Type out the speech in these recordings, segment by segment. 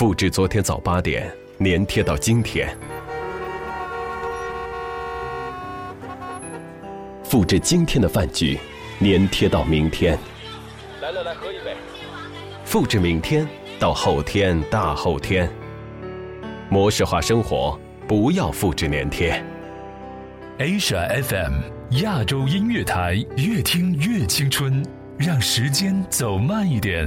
复制昨天早八点，粘贴到今天；复制今天的饭局，粘贴到明天。来来来，喝一杯。复制明天到后天、大后天。模式化生活，不要复制粘贴。Asia FM 亚洲音乐台，越听越青春，让时间走慢一点。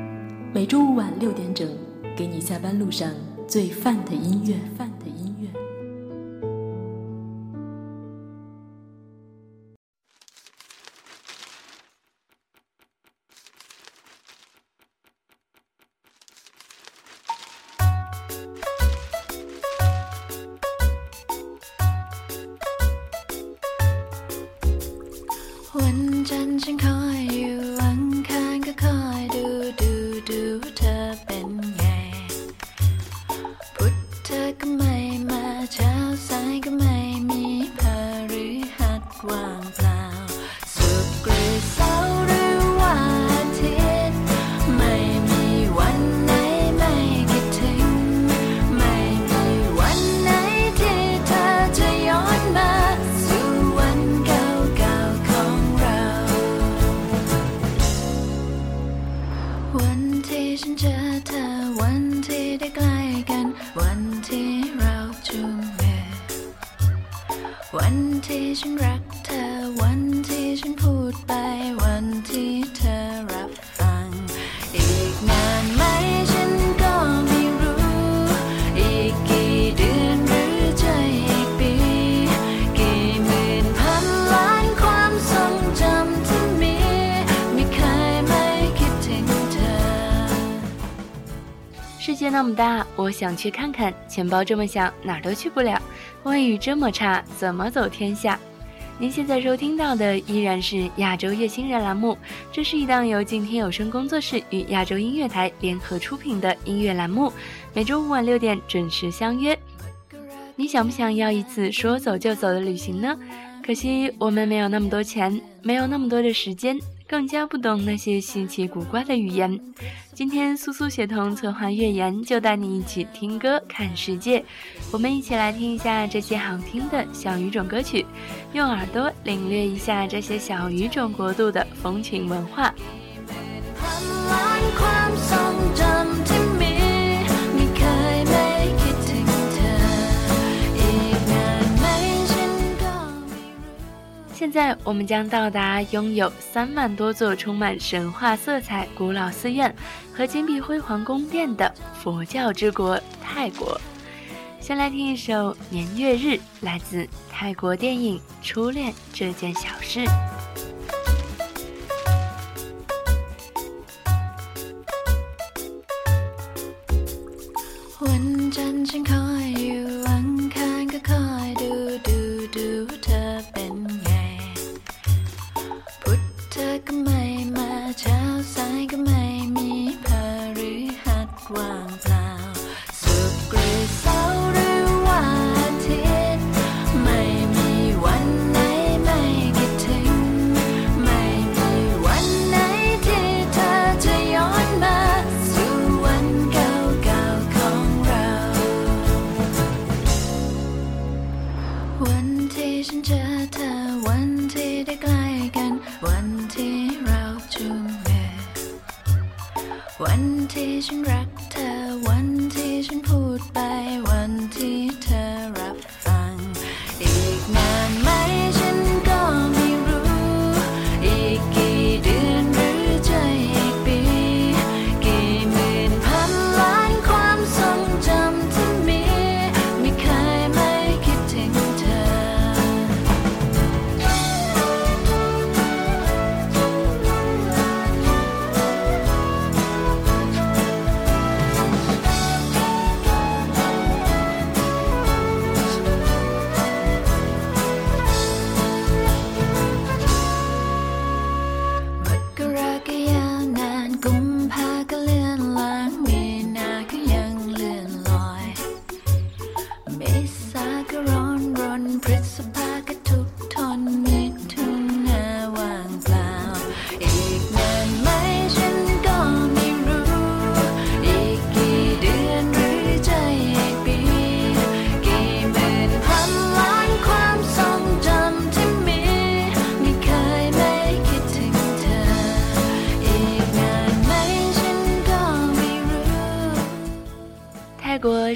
每周五晚六点整，给你下班路上最范的音乐。世界那么大，我想去看看；钱包这么小，哪儿都去不了。外语这么差，怎么走天下？您现在收听到的依然是亚洲乐星人栏目，这是一档由静听有声工作室与亚洲音乐台联合出品的音乐栏目，每周五晚六点准时相约。你想不想要一次说走就走的旅行呢？可惜我们没有那么多钱，没有那么多的时间。更加不懂那些稀奇古怪的语言。今天苏苏协同策划月言，就带你一起听歌看世界。我们一起来听一下这些好听的小语种歌曲，用耳朵领略一下这些小语种国度的风情文化。现在我们将到达拥有三万多座充满神话色彩、古老寺院和金碧辉煌宫殿的佛教之国——泰国。先来听一首《年月日》，来自泰国电影《初恋这件小事》。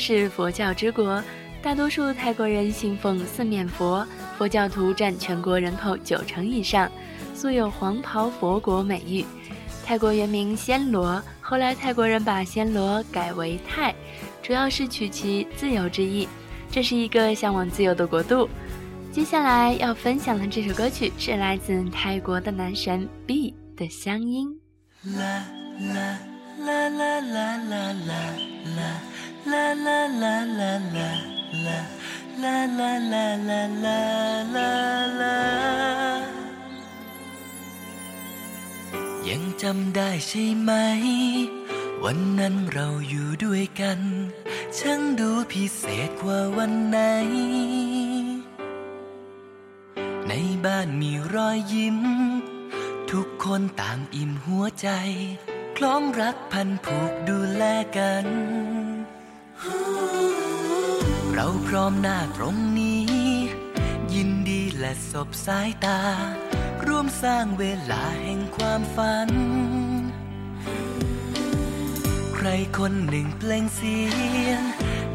是佛教之国，大多数泰国人信奉四面佛，佛教徒占全国人口九成以上，素有“黄袍佛国”美誉。泰国原名暹罗，后来泰国人把暹罗改为泰，主要是取其自由之意。这是一个向往自由的国度。接下来要分享的这首歌曲是来自泰国的男神 B 的《乡音》。啦啦啦啦啦啦啦啦 ยังจำได้ใช่ไหม วันนั้นเราอยู่ด้วยกัน ช่างดูพิเศษกว่าวันไหน ในบ้านมีรอยยิ้ม ทุกคนต่างอิ่มหัวใจ คล้องรักพันผูกดูแลกัน ร้อมหน้าตรงนี้ ยินดีและสบสายตา ร่วมสร้างเวลาแห่งความฝัน ใครคนหนึ่งเปล่งเสียง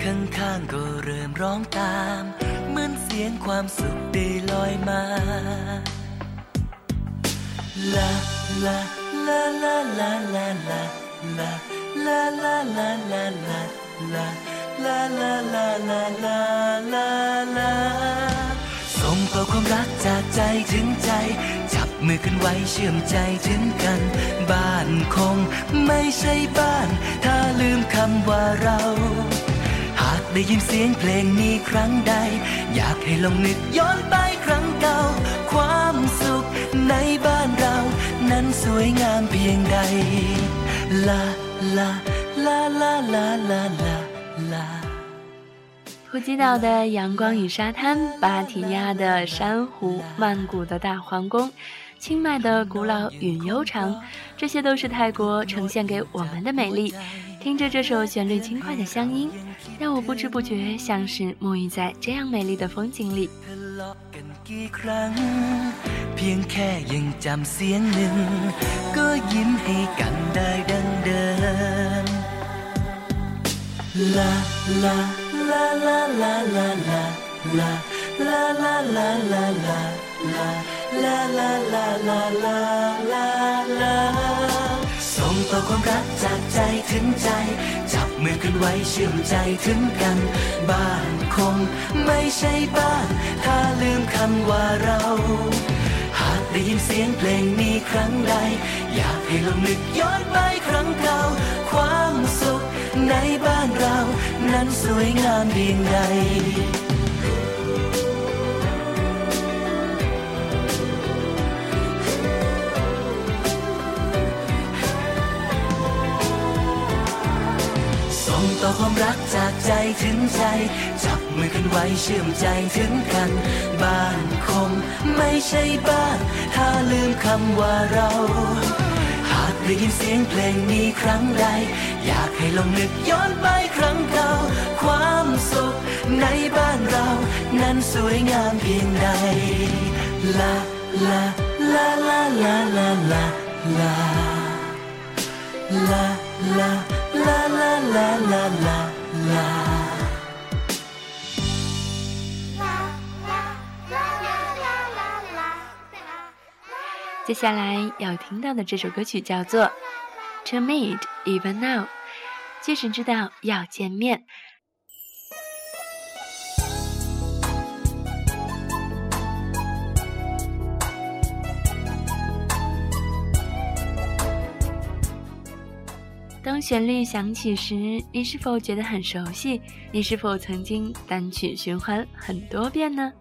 ข้างๆก็เริ่มร้องตาม เหมือนเสียงความสุขได้ลอยมาลาลาลาลาลาลาลาลาลาลาลาลาลา ส่งต่อความรักจากใจถึงใจ จับมือกันไว้เชื่อมใจถึงกัน บ้านคงไม่ใช่บ้าน ถ้าลืมคำว่าเรา หากได้ยินเสียงเพลงนี้ครั้งใด อยากให้ลองนึกย้อนไปครั้งเก่า ความสุขในบ้านเรา นั้นสวยงามเพียงใด ลาลาลาลาลาลาลา 普吉岛的阳光与沙滩芭提雅的珊瑚曼谷的大皇宫清迈的古老与悠长这些都是泰国呈现给我们的美丽听着这首旋律轻快的乡音让我不知不觉像是沐浴在这样美丽的风景里啦啦 ส่งต่อความรักจากใจถึงใจ จับมือกันไว้เชื่อมใจถึงกัน บ้านคงไม่ใช่บ้าน ถ้าลืมคำว่าเรา หากได้ยินเสียงเพลงนี้ครั้งใด อยากให้ลองนึกย้อนไปครั้งเก่า ความสุขในบ้านเรา นั้นสวยงามเพียงใดส่งต่อความรักจากใจถึงใจ จับมือกันไว้เชื่อมใจถึงกัน บ้านคงไม่ใช่บ้าน ถ้าลืมคำว่าเราหากได้ยินเสียงเพลงนี้ครั้งใด อยากให้ลองนึกย้อนไป ความสุขในบ้านเรา นั้นสวยงามเพียงใดลาลาลาลาลาลาลาลาลาลาลาลาลาลาลาลา接下来要听到的这首歌曲叫做《To Meet Even Now》，即使知道要见面。 当旋律响起时，你是否觉得很熟悉？你是否曾经单曲循环很多遍呢？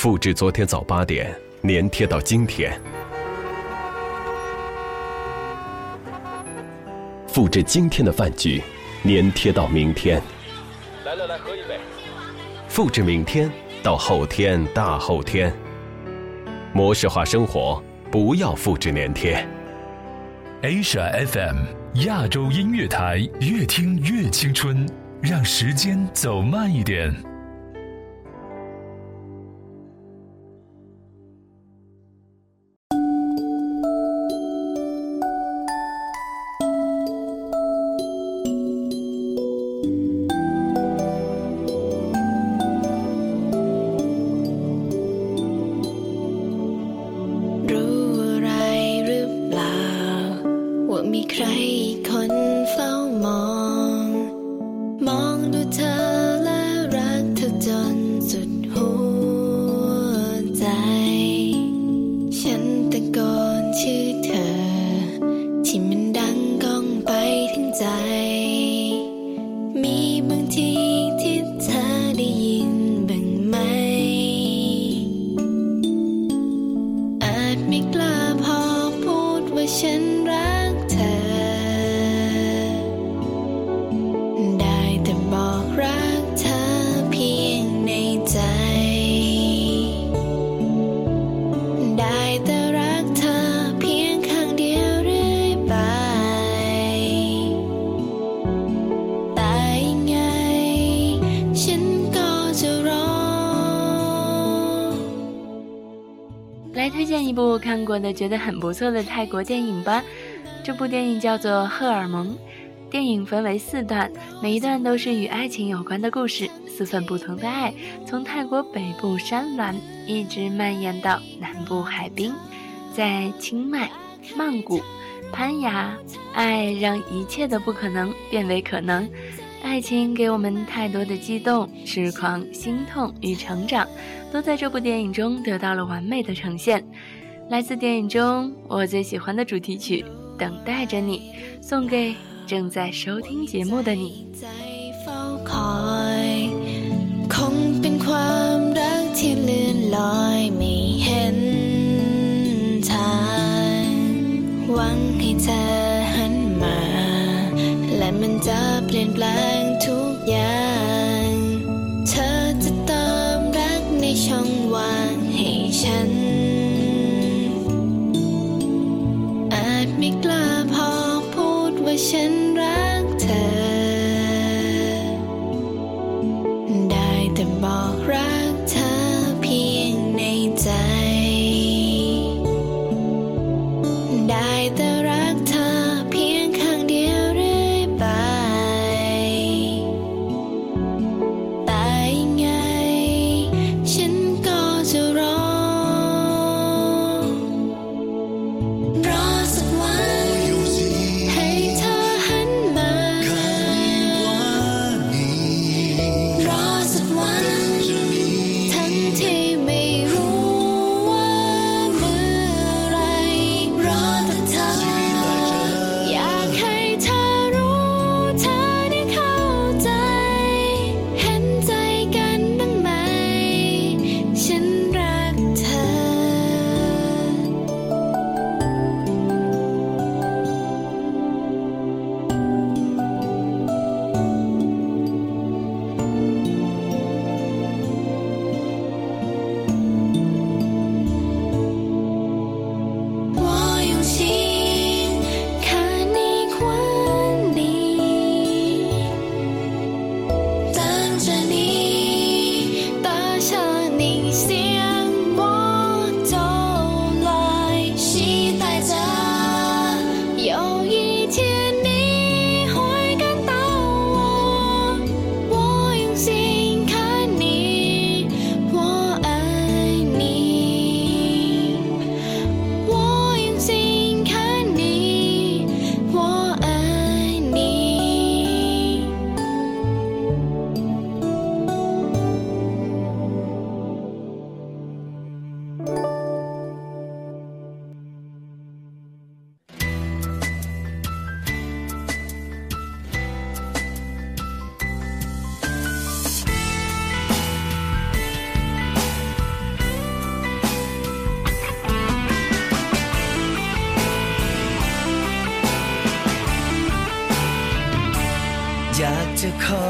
复制昨天早八点，粘贴到今天。复制今天的饭局，粘贴到明天。来来来，喝一杯。复制明天到后天、大后天。模式化生活，不要复制粘贴。Asia FM 亚洲音乐台，越听越青春，让时间走慢一点。看过的觉得很不错的泰国电影吧。这部电影叫做《荷尔蒙》，电影分为四段，每一段都是与爱情有关的故事。四份不同的爱，从泰国北部山峦一直蔓延到南部海滨，在清迈、曼谷、攀牙，爱让一切的不可能变为可能。爱情给我们太多的激动、痴狂、心痛与成长，都在这部电影中得到了完美的呈现。来自电影中我最喜欢的主题曲《等待着你》，送给正在收听节目的你。着你 จะขอ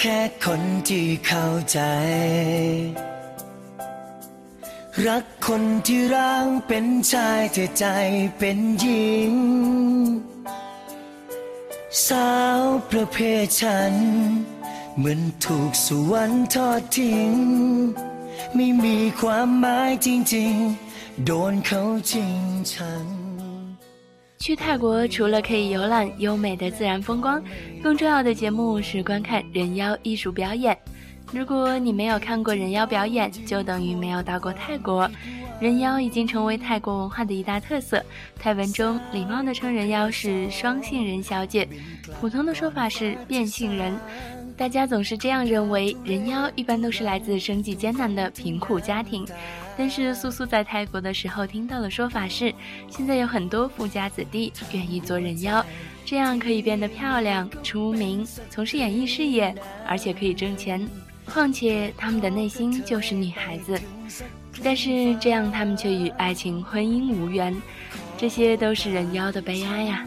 แค่คนที่เข้าใจ รักคนที่ร่างเป็นชายแต่ใจเป็นหญิง สาวประเภทฉัน เหมือนถูกสวรรค์ทอดทิ้ง ไม่มีความหมายจริงๆ โดนเขาจริงชัง 去泰国除了可以游览优美的自然风光，更重要的节目是观看人妖艺术表演。如果你没有看过人妖表演，就等于没有到过泰国。人妖已经成为泰国文化的一大特色。泰文中礼貌的称人妖是双性人小姐，普通的说法是变性人。大家总是这样认为，人妖一般都是来自生计艰难的贫苦家庭。但是苏苏在泰国的时候听到的说法是，现在有很多富家子弟愿意做人妖，这样可以变得漂亮、出名、从事演艺事业，而且可以挣钱。况且他们的内心就是女孩子，但是这样他们却与爱情、婚姻无缘，这些都是人妖的悲哀呀。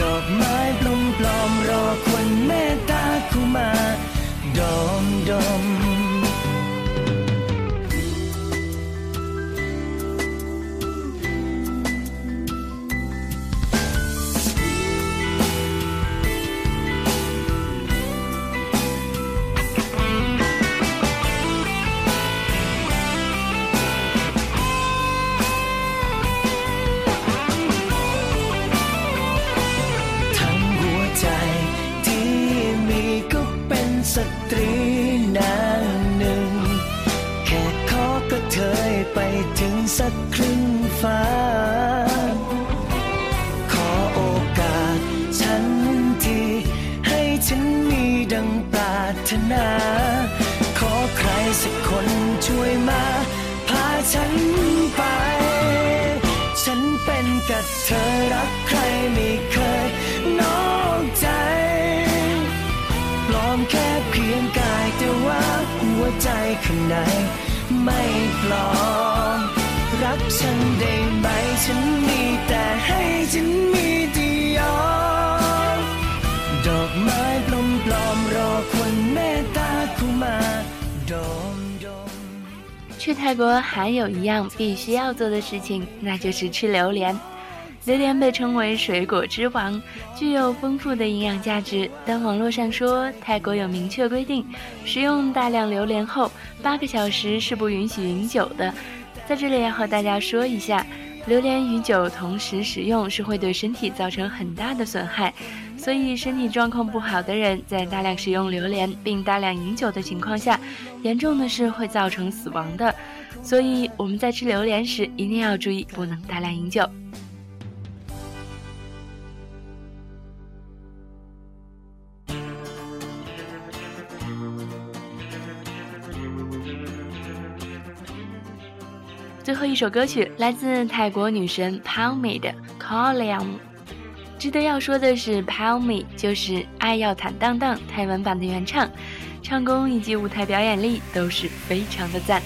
ดอกไม้ปลอมปลอมรอคนเมตตาคุมา ดอมดอม สักครึ่งฟ้า ขอโอกาสฉันทีให้ฉันมีดังปรารถนา ขอใครสักคนช่วยมา พาฉันไป ฉันเป็นกับเธอรักใครไม่เคยนอกใจปลอมแค่เพียงกายแต่ว่าหัวใจข้างในไม่ปลอม รักฉันได้ไหมฉันมีแต่ให้ฉันมีที่ยอมดอกไม้ปลอมปลอมรอคนเมตตาเข้ามาดมดม去泰国还有一样必须要做的事情，那就是吃榴莲。榴莲被称为水果之王，具有丰富的营养价值。但网络上说，泰国有明确规定，食用大量榴莲后八个小时是不允许饮酒的。 在这里要和大家说一下，榴莲与酒同时食用是会对身体造成很大的损害，所以身体状况不好的人在大量食用榴莲并大量饮酒的情况下，严重的是会造成死亡的。所以我们在吃榴莲时一定要注意，不能大量饮酒。后一首歌曲来自泰国女神 Palmy 的《Callium》。值得要说的是，Palmy 就是爱要坦荡荡泰文版的原唱，唱功以及舞台表演力都是非常的赞。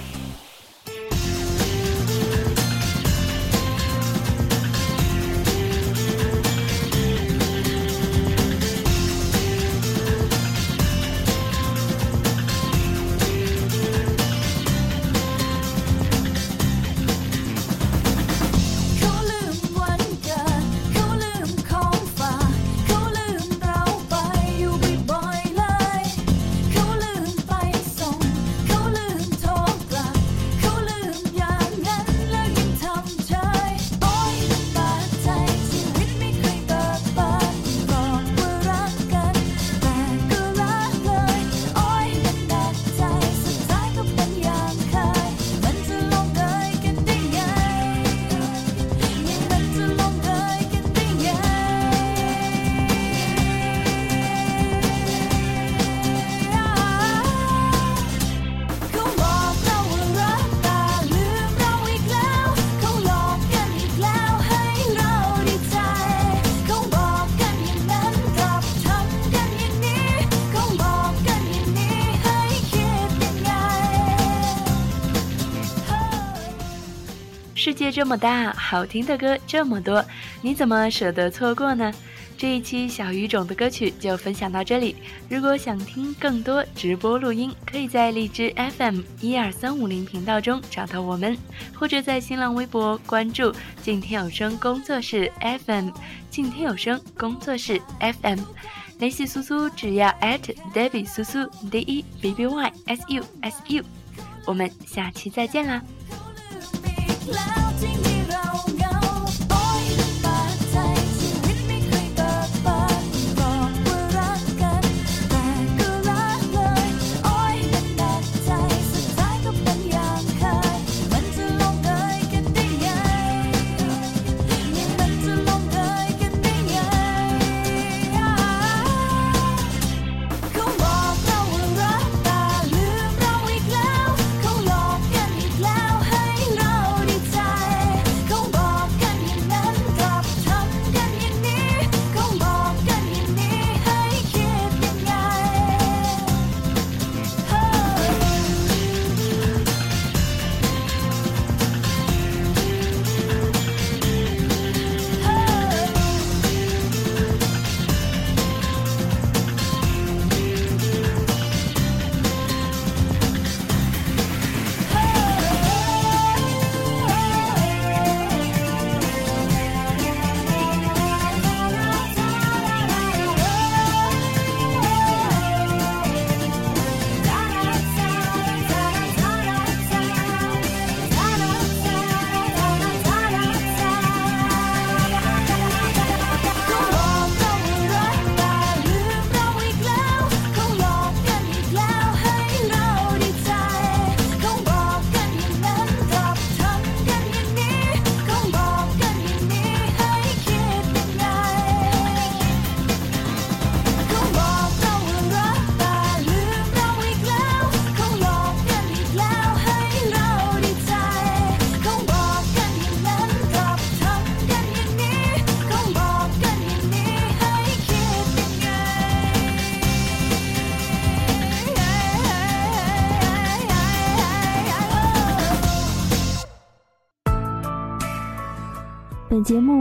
这么大，好听的歌这么多，你怎么舍得错过呢？这一期小语种的歌曲就分享到这里。如果想听更多直播录音，可以在荔枝 FM 一二三五零频道中找到我们，或者在新浪微博关注“静听有声工作室 FM”，静听有声工作室 FM。联系苏苏只要 @Debbie 苏苏 D E B B Y S U S U。我们下期再见啦！本节